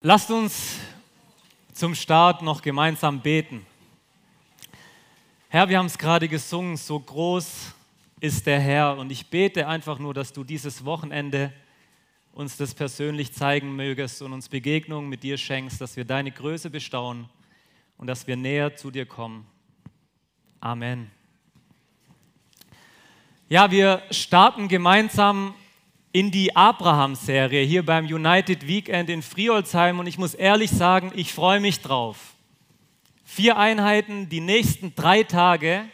Lasst uns zum Start noch gemeinsam beten. Herr, wir haben es gerade gesungen, so groß ist der Herr und ich bete einfach nur, dass du dieses Wochenende uns das persönlich zeigen mögest und uns Begegnungen mit dir schenkst, dass wir deine Größe bestaunen und dass wir näher zu dir kommen. Amen. Ja, wir starten gemeinsam in die Abraham-Serie hier beim United Weekend in Friolzheim und ich muss ehrlich sagen, ich freue mich drauf. Vier Einheiten, die nächsten drei Tage,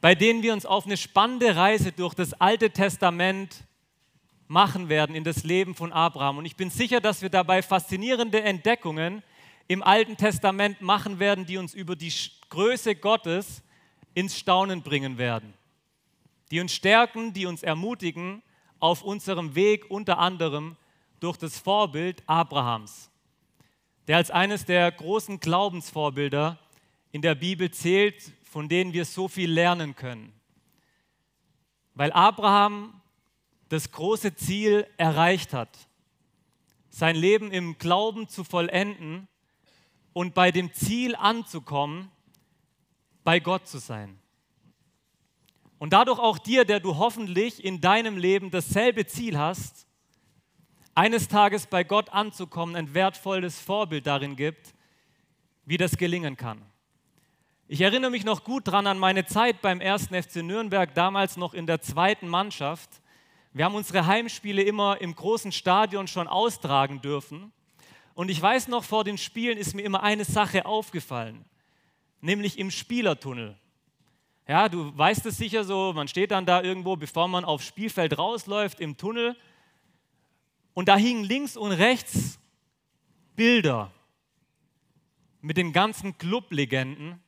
bei denen wir uns auf eine spannende Reise durch das Alte Testament machen werden in das Leben von Abraham. Und ich bin sicher, dass wir dabei faszinierende Entdeckungen im Alten Testament machen werden, die uns über die Größe Gottes ins Staunen bringen werden, die uns stärken, die uns ermutigen auf unserem Weg unter anderem durch das Vorbild Abrahams, der als eines der großen Glaubensvorbilder in der Bibel zählt, von denen wir so viel lernen können. Weil Abraham das große Ziel erreicht hat, sein Leben im Glauben zu vollenden und bei dem Ziel anzukommen, bei Gott zu sein. Und dadurch auch dir, der du hoffentlich in deinem Leben dasselbe Ziel hast, eines Tages bei Gott anzukommen, ein wertvolles Vorbild darin gibt, wie das gelingen kann. Ich erinnere mich noch gut dran an meine Zeit beim 1. FC Nürnberg, damals noch in der zweiten Mannschaft. Wir haben unsere Heimspiele immer im großen Stadion schon austragen dürfen. Und ich weiß noch, vor den Spielen ist mir immer eine Sache aufgefallen, nämlich im Spielertunnel. Ja, du weißt es sicher so, man steht dann da irgendwo, bevor man aufs Spielfeld rausläuft, im Tunnel. Und da hingen links und rechts Bilder mit den ganzen Clublegenden,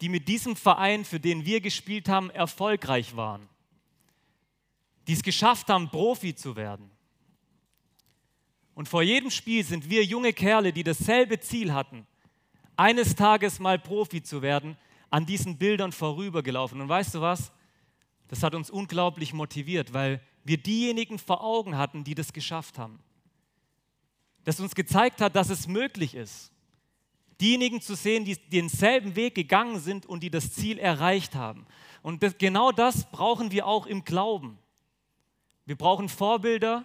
die mit diesem Verein, für den wir gespielt haben, erfolgreich waren. Die es geschafft haben, Profi zu werden. Und vor jedem Spiel sind wir junge Kerle, die dasselbe Ziel hatten, eines Tages mal Profi zu werden, an diesen Bildern vorübergelaufen. Und weißt du was? Das hat uns unglaublich motiviert, weil wir diejenigen vor Augen hatten, die das geschafft haben. Das uns gezeigt hat, dass es möglich ist. Diejenigen zu sehen, die denselben Weg gegangen sind und die das Ziel erreicht haben. Und das, genau das brauchen wir auch im Glauben. Wir brauchen Vorbilder,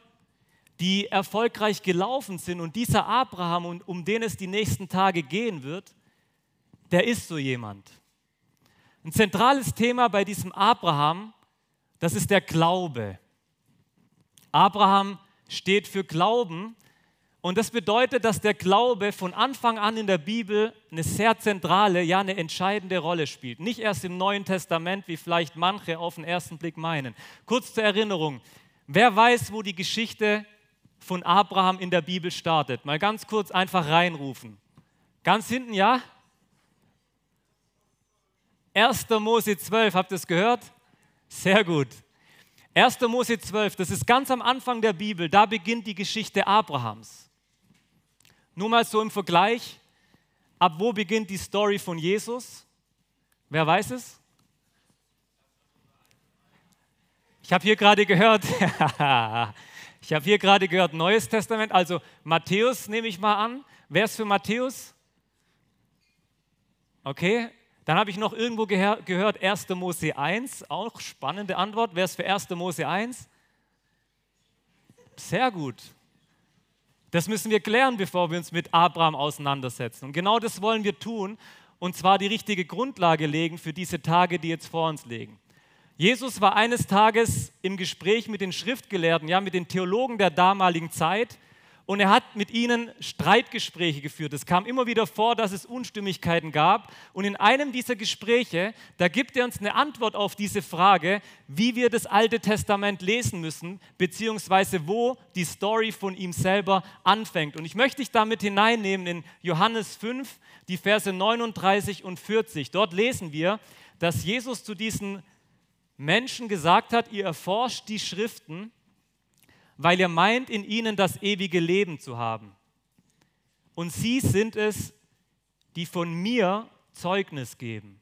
die erfolgreich gelaufen sind. Und dieser Abraham, um den es die nächsten Tage gehen wird, der ist so jemand. Ein zentrales Thema bei diesem Abraham, das ist der Glaube. Abraham steht für Glauben und das bedeutet, dass der Glaube von Anfang an in der Bibel eine sehr zentrale, ja eine entscheidende Rolle spielt. Nicht erst im Neuen Testament, wie vielleicht manche auf den ersten Blick meinen. Kurz zur Erinnerung, wer weiß, wo die Geschichte von Abraham in der Bibel startet? Mal ganz kurz einfach reinrufen. Ganz hinten, ja? 1. Mose 12, habt ihr es gehört? Sehr gut. 1. Mose 12, das ist ganz am Anfang der Bibel, da beginnt die Geschichte Abrahams. Nur mal so im Vergleich, ab wo beginnt die Story von Jesus? Wer weiß es? Ich habe hier gerade gehört, ich habe hier gerade gehört, Neues Testament, also Matthäus nehme ich mal an. Wer ist für Matthäus? Okay, dann habe ich noch irgendwo gehört 1. Mose 1, auch spannende Antwort. Wer ist für 1. Mose 1? Sehr gut. Das müssen wir klären, bevor wir uns mit Abraham auseinandersetzen. Und genau das wollen wir tun, und zwar die richtige Grundlage legen für diese Tage, die jetzt vor uns liegen. Jesus war eines Tages im Gespräch mit den Schriftgelehrten, ja, mit den Theologen der damaligen Zeit und er hat mit ihnen Streitgespräche geführt. Es kam immer wieder vor, dass es Unstimmigkeiten gab. Und in einem dieser Gespräche, da gibt er uns eine Antwort auf diese Frage, wie wir das Alte Testament lesen müssen, beziehungsweise wo die Story von ihm selber anfängt. Und ich möchte dich damit hineinnehmen in Johannes 5, die Verse 39 und 40. Dort lesen wir, dass Jesus zu diesen Menschen gesagt hat, ihr erforscht die Schriften, weil ihr meint, in ihnen das ewige Leben zu haben. Und sie sind es, die von mir Zeugnis geben.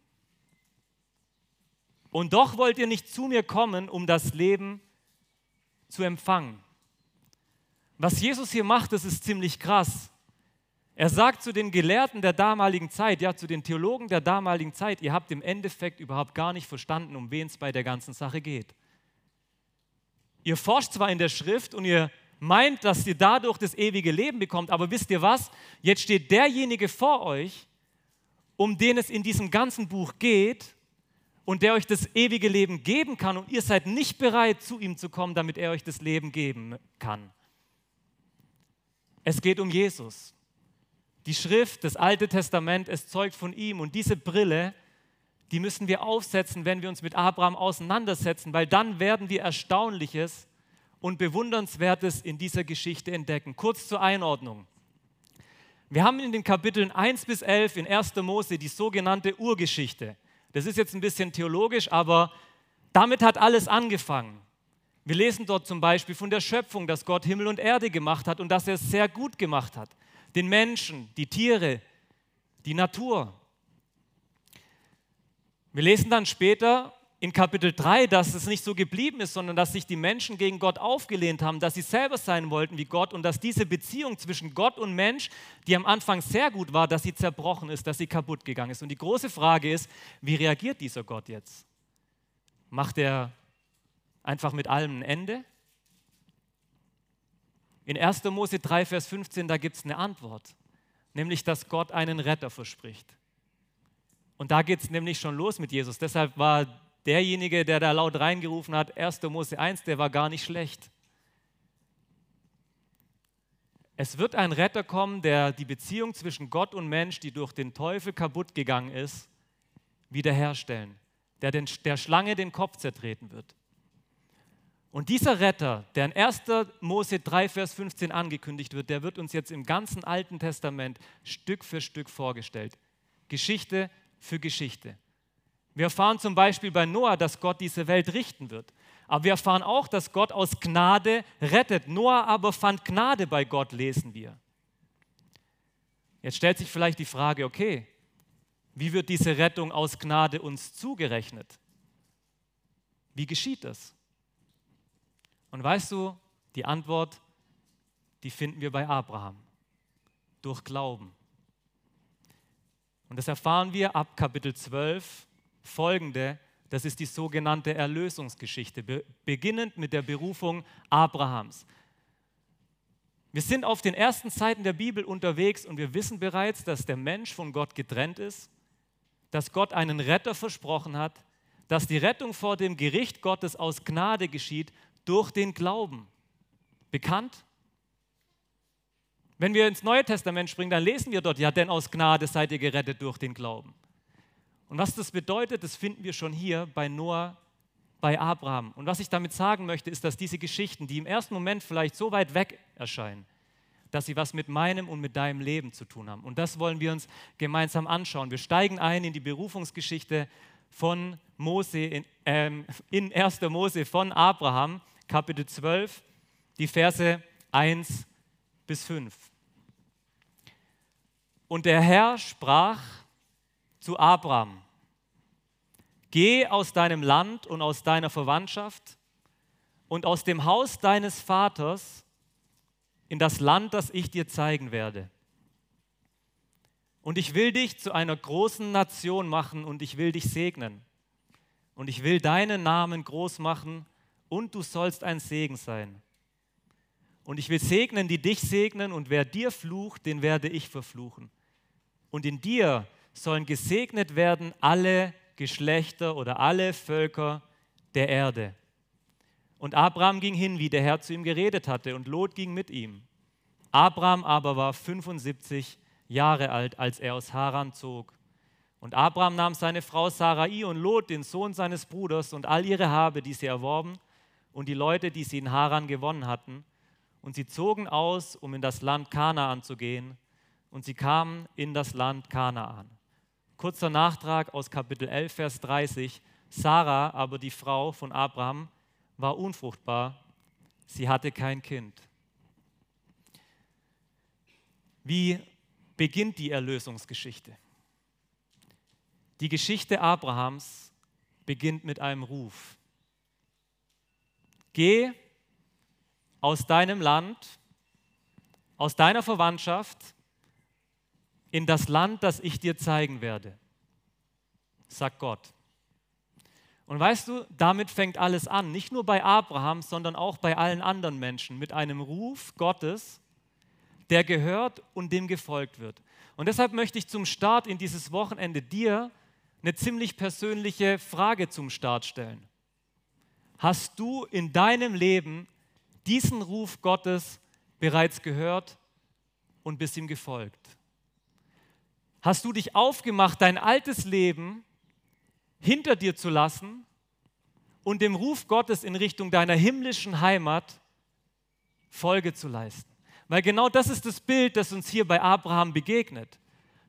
Und doch wollt ihr nicht zu mir kommen, um das Leben zu empfangen. Was Jesus hier macht, das ist ziemlich krass. Er sagt zu den Gelehrten der damaligen Zeit, ja, zu den Theologen der damaligen Zeit, ihr habt im Endeffekt überhaupt gar nicht verstanden, um wen es bei der ganzen Sache geht. Ihr forscht zwar in der Schrift und ihr meint, dass ihr dadurch das ewige Leben bekommt, aber wisst ihr was? Jetzt steht derjenige vor euch, um den es in diesem ganzen Buch geht und der euch das ewige Leben geben kann und ihr seid nicht bereit, zu ihm zu kommen, damit er euch das Leben geben kann. Es geht um Jesus. Die Schrift, das Alte Testament, es zeugt von ihm und diese Brille, die müssen wir aufsetzen, wenn wir uns mit Abraham auseinandersetzen, weil dann werden wir Erstaunliches und Bewundernswertes in dieser Geschichte entdecken. Kurz zur Einordnung. Wir haben in den Kapiteln 1 bis 11 in 1. Mose die sogenannte Urgeschichte. Das ist jetzt ein bisschen theologisch, aber damit hat alles angefangen. Wir lesen dort zum Beispiel von der Schöpfung, dass Gott Himmel und Erde gemacht hat und dass er es sehr gut gemacht hat. Den Menschen, die Tiere, die Natur. Wir lesen dann später in Kapitel 3, dass es nicht so geblieben ist, sondern dass sich die Menschen gegen Gott aufgelehnt haben, dass sie selber sein wollten wie Gott und dass diese Beziehung zwischen Gott und Mensch, die am Anfang sehr gut war, dass sie zerbrochen ist, dass sie kaputt gegangen ist. Und die große Frage ist, wie reagiert dieser Gott jetzt? Macht er einfach mit allem ein Ende? In 1. Mose 3, Vers 15, da gibt es eine Antwort, nämlich dass Gott einen Retter verspricht. Und da geht es nämlich schon los mit Jesus. Deshalb war derjenige, der da laut reingerufen hat, 1. Mose 1, der war gar nicht schlecht. Es wird ein Retter kommen, der die Beziehung zwischen Gott und Mensch, die durch den Teufel kaputt gegangen ist, wiederherstellen, der den, der Schlange den Kopf zertreten wird. Und dieser Retter, der in 1. Mose 3, Vers 15 angekündigt wird, der wird uns jetzt im ganzen Alten Testament Stück für Stück vorgestellt. Geschichte für Geschichte. Wir erfahren zum Beispiel bei Noah, dass Gott diese Welt richten wird. Aber wir erfahren auch, dass Gott aus Gnade rettet. Noah aber fand Gnade bei Gott, lesen wir. Jetzt stellt sich vielleicht die Frage, okay, wie wird diese Rettung aus Gnade uns zugerechnet? Wie geschieht das? Und weißt du, die Antwort, die finden wir bei Abraham. Durch Glauben. Und das erfahren wir ab Kapitel 12 folgende, das ist die sogenannte Erlösungsgeschichte, beginnend mit der Berufung Abrahams. Wir sind auf den ersten Seiten der Bibel unterwegs und wir wissen bereits, dass der Mensch von Gott getrennt ist, dass Gott einen Retter versprochen hat, dass die Rettung vor dem Gericht Gottes aus Gnade geschieht durch den Glauben. Bekannt? Wenn wir ins Neue Testament springen, dann lesen wir dort, ja, denn aus Gnade seid ihr gerettet durch den Glauben. Und was das bedeutet, das finden wir schon hier bei Noah, bei Abraham. Und was ich damit sagen möchte, ist, dass diese Geschichten, die im ersten Moment vielleicht so weit weg erscheinen, dass sie was mit meinem und mit deinem Leben zu tun haben. Und das wollen wir uns gemeinsam anschauen. Wir steigen ein in die Berufungsgeschichte von Mose, in, ähm, in 1. Mose von Abraham, Kapitel 12, die Verse 1 bis 5. Und der Herr sprach zu Abraham, geh aus deinem Land und aus deiner Verwandtschaft und aus dem Haus deines Vaters in das Land, das ich dir zeigen werde. Und ich will dich zu einer großen Nation machen und ich will dich segnen. Und ich will deinen Namen groß machen und du sollst ein Segen sein. Und ich will segnen, die dich segnen, und wer dir flucht, den werde ich verfluchen. Und in dir sollen gesegnet werden alle Geschlechter oder alle Völker der Erde. Und Abraham ging hin, wie der Herr zu ihm geredet hatte, und Lot ging mit ihm. Abraham aber war 75 Jahre alt, als er aus Haran zog. Und Abraham nahm seine Frau Sarai und Lot, den Sohn seines Bruders, und all ihre Habe, die sie erworben, und die Leute, die sie in Haran gewonnen hatten, und sie zogen aus, um in das Land Kanaan zu gehen, und sie kamen in das Land Kanaan. Kurzer Nachtrag aus Kapitel 11, Vers 30. Sarah, aber die Frau von Abraham, war unfruchtbar. Sie hatte kein Kind. Wie beginnt die Erlösungsgeschichte? Die Geschichte Abrahams beginnt mit einem Ruf. Geh aus deinem Land, aus deiner Verwandtschaft, in das Land, das ich dir zeigen werde, sagt Gott. Und weißt du, damit fängt alles an, nicht nur bei Abraham, sondern auch bei allen anderen Menschen, mit einem Ruf Gottes, der gehört und dem gefolgt wird. Und deshalb möchte ich zum Start in dieses Wochenende dir eine ziemlich persönliche Frage zum Start stellen. Hast du in deinem Leben diesen Ruf Gottes bereits gehört und bist ihm gefolgt? Hast du dich aufgemacht, dein altes Leben hinter dir zu lassen und dem Ruf Gottes in Richtung deiner himmlischen Heimat Folge zu leisten? Weil genau das ist das Bild, das uns hier bei Abraham begegnet.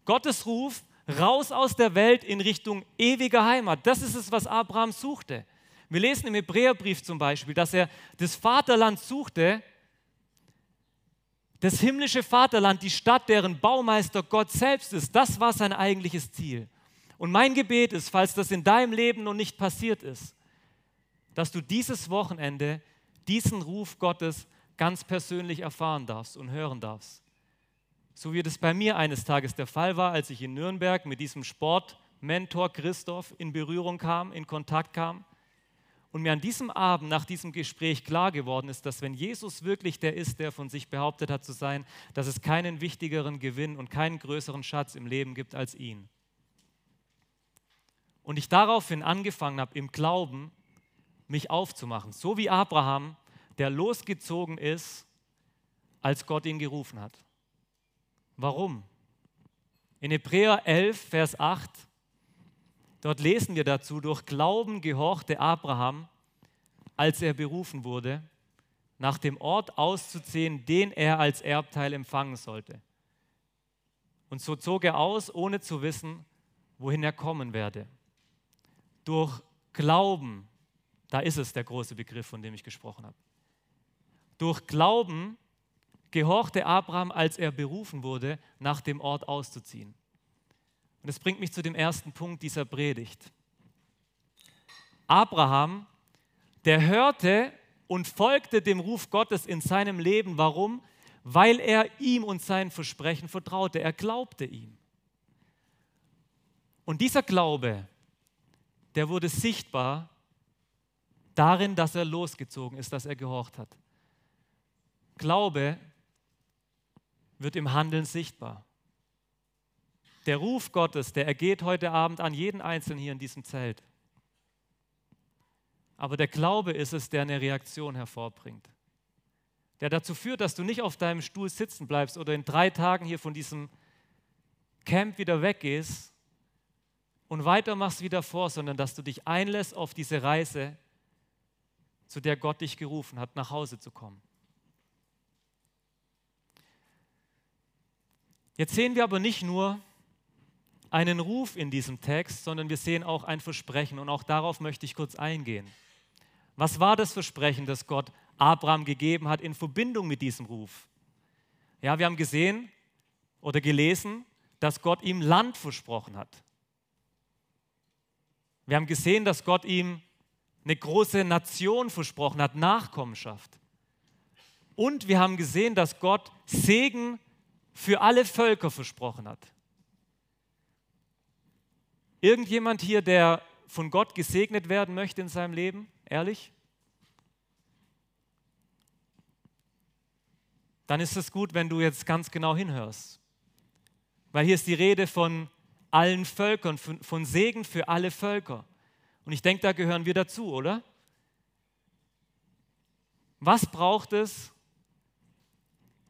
Gottes Ruf raus aus der Welt in Richtung ewiger Heimat. Das ist es, was Abraham suchte. Wir lesen im Hebräerbrief zum Beispiel, dass er das Vaterland suchte, das himmlische Vaterland, die Stadt, deren Baumeister Gott selbst ist. Das war sein eigentliches Ziel. Und mein Gebet ist, falls das in deinem Leben noch nicht passiert ist, dass du dieses Wochenende diesen Ruf Gottes ganz persönlich erfahren darfst und hören darfst. So wie das bei mir eines Tages der Fall war, als ich in Nürnberg mit diesem Sportmentor Christoph in Berührung kam, in Kontakt kam und mir an diesem Abend nach diesem Gespräch klar geworden ist, dass wenn Jesus wirklich der ist, der von sich behauptet hat zu sein, dass es keinen wichtigeren Gewinn und keinen größeren Schatz im Leben gibt als ihn. Und ich daraufhin angefangen habe, im Glauben mich aufzumachen, so wie Abraham, der losgezogen ist, als Gott ihn gerufen hat. Warum? In Hebräer 11, Vers 8 Dort lesen wir dazu, durch Glauben gehorchte Abraham, als er berufen wurde, nach dem Ort auszuziehen, den er als Erbteil empfangen sollte. Und so zog er aus, ohne zu wissen, wohin er kommen werde. Durch Glauben, da ist es der große Begriff, von dem ich gesprochen habe. Durch Glauben gehorchte Abraham, als er berufen wurde, nach dem Ort auszuziehen. Und das bringt mich zu dem ersten Punkt dieser Predigt. Abraham, der hörte und folgte dem Ruf Gottes in seinem Leben. Warum? Weil er ihm und sein Versprechen vertraute. Er glaubte ihm. Und dieser Glaube, der wurde sichtbar darin, dass er losgezogen ist, dass er gehorcht hat. Glaube wird im Handeln sichtbar. Der Ruf Gottes, der ergeht heute Abend an jeden Einzelnen hier in diesem Zelt. Aber der Glaube ist es, der eine Reaktion hervorbringt. Der dazu führt, dass du nicht auf deinem Stuhl sitzen bleibst oder in drei Tagen hier von diesem Camp wieder weggehst und weitermachst wie davor, sondern dass du dich einlässt auf diese Reise, zu der Gott dich gerufen hat, nach Hause zu kommen. Jetzt sehen wir aber nicht nur, einen Ruf in diesem Text, sondern wir sehen auch ein Versprechen und auch darauf möchte ich kurz eingehen. Was war das Versprechen, das Gott Abraham gegeben hat in Verbindung mit diesem Ruf? Ja, wir haben gesehen oder gelesen, dass Gott ihm Land versprochen hat. Wir haben gesehen, dass Gott ihm eine große Nation versprochen hat, Nachkommenschaft. Und wir haben gesehen, dass Gott Segen für alle Völker versprochen hat. Irgendjemand hier, der von Gott gesegnet werden möchte in seinem Leben? Ehrlich? Dann ist es gut, wenn du jetzt ganz genau hinhörst. Weil hier ist die Rede von allen Völkern, von Segen für alle Völker. Und ich denke, da gehören wir dazu, oder? Was braucht es?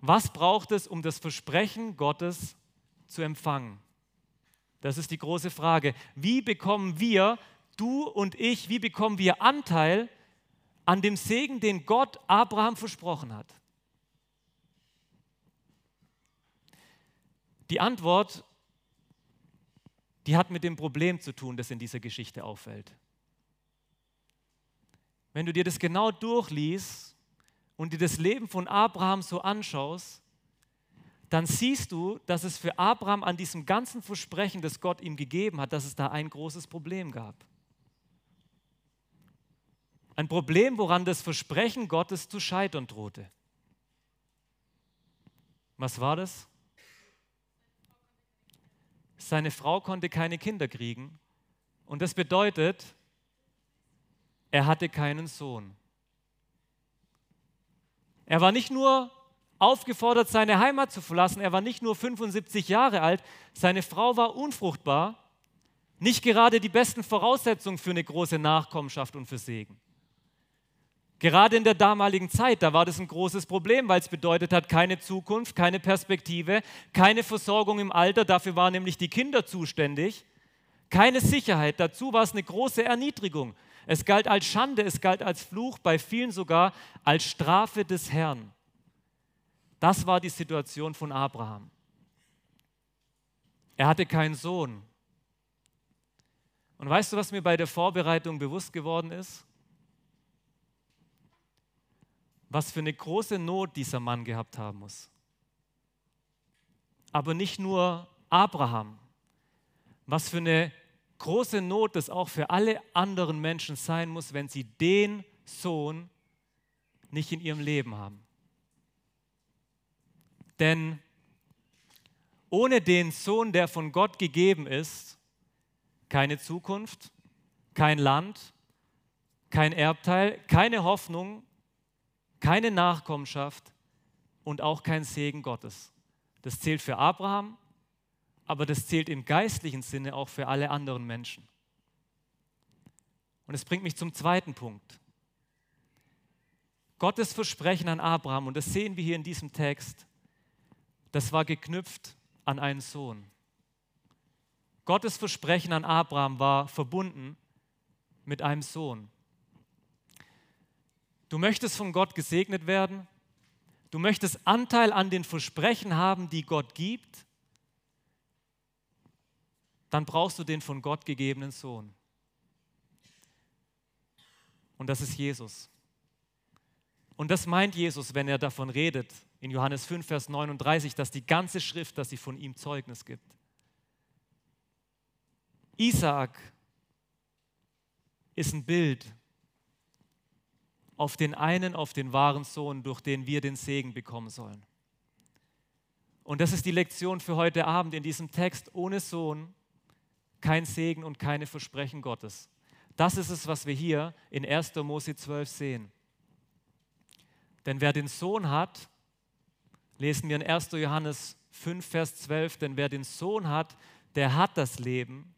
Was braucht es, um das Versprechen Gottes zu empfangen? Das ist die große Frage. Wie bekommen wir, du und ich, wie bekommen wir Anteil an dem Segen, den Gott Abraham versprochen hat? Die Antwort, die hat mit dem Problem zu tun, das in dieser Geschichte auffällt. Wenn du dir das genau durchliest und dir das Leben von Abraham so anschaust, dann siehst du, dass es für Abraham an diesem ganzen Versprechen, das Gott ihm gegeben hat, dass es da ein großes Problem gab. Ein Problem, woran das Versprechen Gottes zu scheitern drohte. Was war das? seine Frau konnte keine Kinder kriegen. Und das bedeutet, er hatte keinen Sohn. Er war nicht nur aufgefordert, seine Heimat zu verlassen, er war nicht nur 75 Jahre alt, seine Frau war unfruchtbar, nicht gerade die besten Voraussetzungen für eine große Nachkommenschaft und für Segen. Gerade in der damaligen Zeit, da war das ein großes Problem, weil es bedeutet hat, keine Zukunft, keine Perspektive, keine Versorgung im Alter, dafür waren nämlich die Kinder zuständig, keine Sicherheit, dazu war es eine große Erniedrigung. Es galt als Schande, es galt als Fluch, bei vielen sogar als Strafe des Herrn. Das war die Situation von Abraham. Er hatte keinen Sohn. Und weißt du, was mir bei der Vorbereitung bewusst geworden ist? Was für eine große Not dieser Mann gehabt haben muss. Aber nicht nur Abraham. Was für eine große Not das auch für alle anderen Menschen sein muss, wenn sie den Sohn nicht in ihrem Leben haben. Denn ohne den Sohn, der von Gott gegeben ist, keine Zukunft, kein Land, kein Erbteil, keine Hoffnung, keine Nachkommenschaft und auch kein Segen Gottes. Das zählt für Abraham, aber das zählt im geistlichen Sinne auch für alle anderen Menschen. Und es bringt mich zum zweiten Punkt. Gottes Versprechen an Abraham, und das sehen wir hier in diesem Text, das war geknüpft an einen Sohn. Gottes Versprechen an Abraham war verbunden mit einem Sohn. Du möchtest von Gott gesegnet werden, du möchtest Anteil an den Versprechen haben, die Gott gibt, dann brauchst du den von Gott gegebenen Sohn. Und das ist Jesus. Und das meint Jesus, wenn er davon redet, in Johannes 5, Vers 39, dass die ganze Schrift, dass sie von ihm Zeugnis gibt. Isaak ist ein Bild auf den einen, auf den wahren Sohn, durch den wir den Segen bekommen sollen. Und das ist die Lektion für heute Abend in diesem Text. Ohne Sohn kein Segen und keine Versprechen Gottes. Das ist es, was wir hier in 1. Mose 12 sehen. Denn wer den Sohn hat, lesen wir in 1. Johannes 5, Vers 12, denn wer den Sohn hat, der hat das Leben.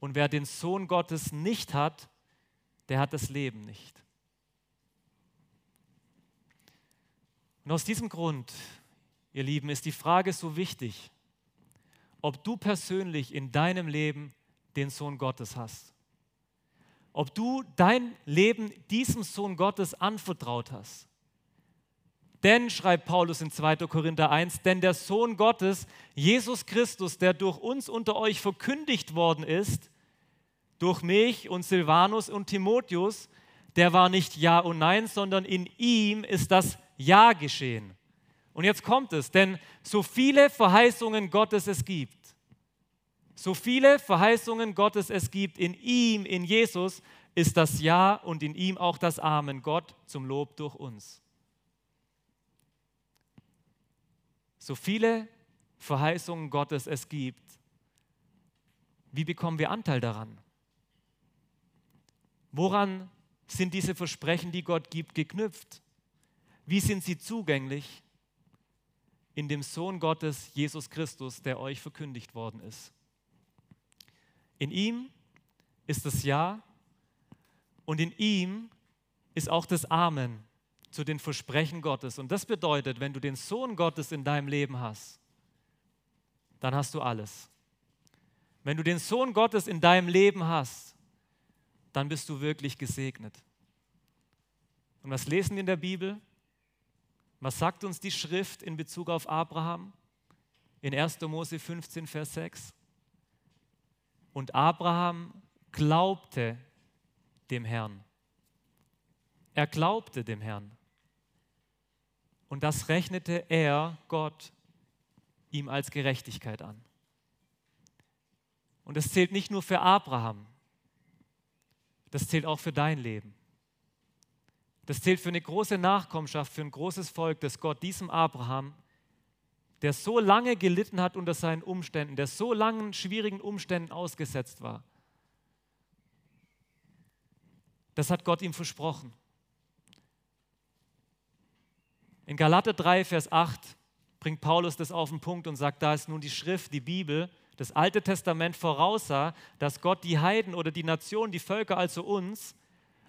Und wer den Sohn Gottes nicht hat, der hat das Leben nicht. Und aus diesem Grund, ihr Lieben, ist die Frage so wichtig, ob du persönlich in deinem Leben den Sohn Gottes hast. Ob du dein Leben diesem Sohn Gottes anvertraut hast. Denn, schreibt Paulus in 2. Korinther 1, denn der Sohn Gottes, Jesus Christus, der durch uns unter euch verkündigt worden ist, durch mich und Silvanus und Timotheus, der war nicht Ja und Nein, sondern in ihm ist das Ja geschehen. Und jetzt kommt es, denn so viele Verheißungen Gottes es gibt, so viele Verheißungen Gottes es gibt, in ihm, in Jesus, ist das Ja und in ihm auch das Amen, Gott zum Lob durch uns. So viele Verheißungen Gottes es gibt, wie bekommen wir Anteil daran? Woran sind diese Versprechen, die Gott gibt, geknüpft? Wie sind sie zugänglich? In dem Sohn Gottes, Jesus Christus, der euch verkündigt worden ist. In ihm ist das Ja und in ihm ist auch das Amen zu den Versprechen Gottes. Und das bedeutet, wenn du den Sohn Gottes in deinem Leben hast, dann hast du alles. Wenn du den Sohn Gottes in deinem Leben hast, dann bist du wirklich gesegnet. Und was lesen wir in der Bibel? Was sagt uns die Schrift in Bezug auf Abraham? In 1. Mose 15, Vers 6. Und Abraham glaubte dem Herrn. Er glaubte dem Herrn. Und das rechnete er, Gott, ihm als Gerechtigkeit an. Und das zählt nicht nur für Abraham, das zählt auch für dein Leben. Das zählt für eine große Nachkommenschaft, für ein großes Volk, das Gott diesem Abraham der so lange gelitten hat unter seinen Umständen, der so langen schwierigen Umständen ausgesetzt war. Das hat Gott ihm versprochen. In Galater 3, Vers 8 bringt Paulus das auf den Punkt und sagt, da ist nun die Schrift, die Bibel, das Alte Testament voraussah, dass Gott die Heiden oder die Nationen, die Völker, also uns,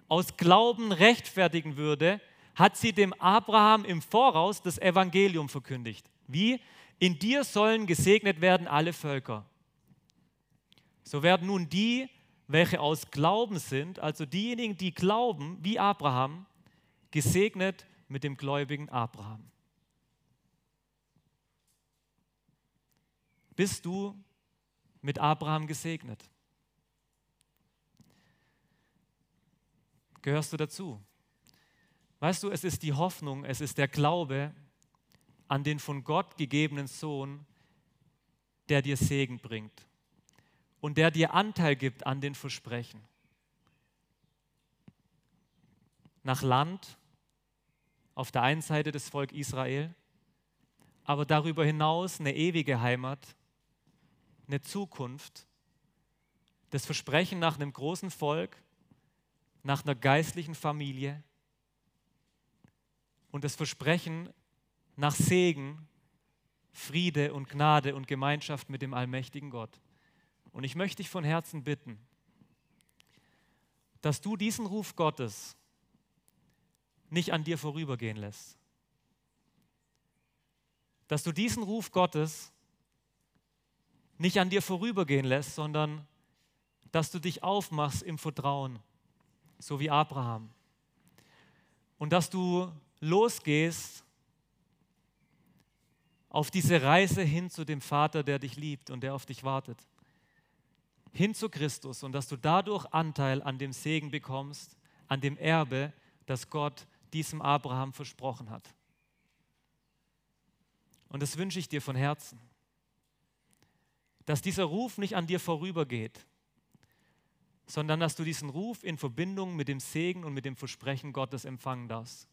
aus Glauben rechtfertigen würde, hat sie dem Abraham im Voraus das Evangelium verkündigt. Wie? In dir sollen gesegnet werden alle Völker. So werden nun die, welche aus Glauben sind, also diejenigen, die glauben, wie Abraham, gesegnet mit dem gläubigen Abraham. Bist du mit Abraham gesegnet? Gehörst du dazu? Weißt du, es ist die Hoffnung, es ist der Glaube an den von Gott gegebenen Sohn, der dir Segen bringt und der dir Anteil gibt an den Versprechen. Nach Land, auf der einen Seite das Volk Israel, aber darüber hinaus eine ewige Heimat, eine Zukunft, das Versprechen nach einem großen Volk, nach einer geistlichen Familie und das Versprechen nach Segen, Friede und Gnade und Gemeinschaft mit dem allmächtigen Gott. Und ich möchte dich von Herzen bitten, dass du diesen Ruf Gottes nicht an dir vorübergehen lässt. Dass du diesen Ruf Gottes nicht an dir vorübergehen lässt, sondern dass du dich aufmachst im Vertrauen, so wie Abraham. Und dass du losgehst auf diese Reise hin zu dem Vater, der dich liebt und der auf dich wartet. Hin zu Christus und dass du dadurch Anteil an dem Segen bekommst, an dem Erbe, das Gott diesem Abraham versprochen hat. Und das wünsche ich dir von Herzen, dass dieser Ruf nicht an dir vorübergeht, sondern dass du diesen Ruf in Verbindung mit dem Segen und mit dem Versprechen Gottes empfangen darfst.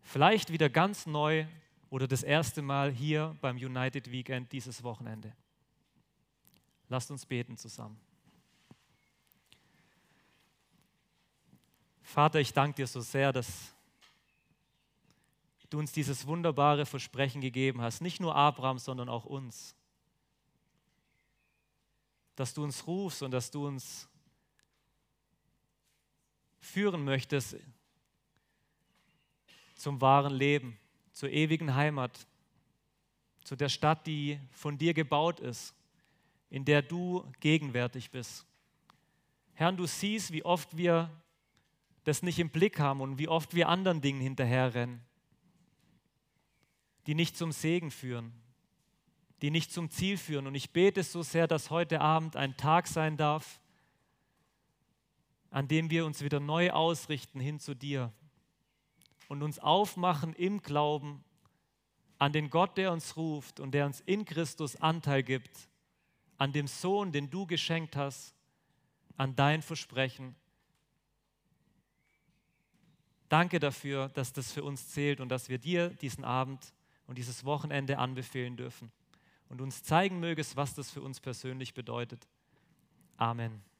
Vielleicht wieder ganz neu oder das erste Mal hier beim United Weekend dieses Wochenende. Lasst uns beten zusammen. Vater, ich danke dir so sehr, dass du uns dieses wunderbare Versprechen gegeben hast, nicht nur Abraham, sondern auch uns. Dass du uns rufst und dass du uns führen möchtest zum wahren Leben, zur ewigen Heimat, zu der Stadt, die von dir gebaut ist, in der du gegenwärtig bist. Herr, du siehst, wie oft wir das nicht im Blick haben und wie oft wir anderen Dingen hinterherrennen, die nicht zum Segen führen, die nicht zum Ziel führen. Und ich bete so sehr, dass heute Abend ein Tag sein darf, an dem wir uns wieder neu ausrichten hin zu dir und uns aufmachen im Glauben an den Gott, der uns ruft und der uns in Christus Anteil gibt, an dem Sohn, den du geschenkt hast, an dein Versprechen. Danke dafür, dass das für uns zählt und dass wir dir diesen Abend und dieses Wochenende anbefehlen dürfen und uns zeigen mögest, was das für uns persönlich bedeutet. Amen.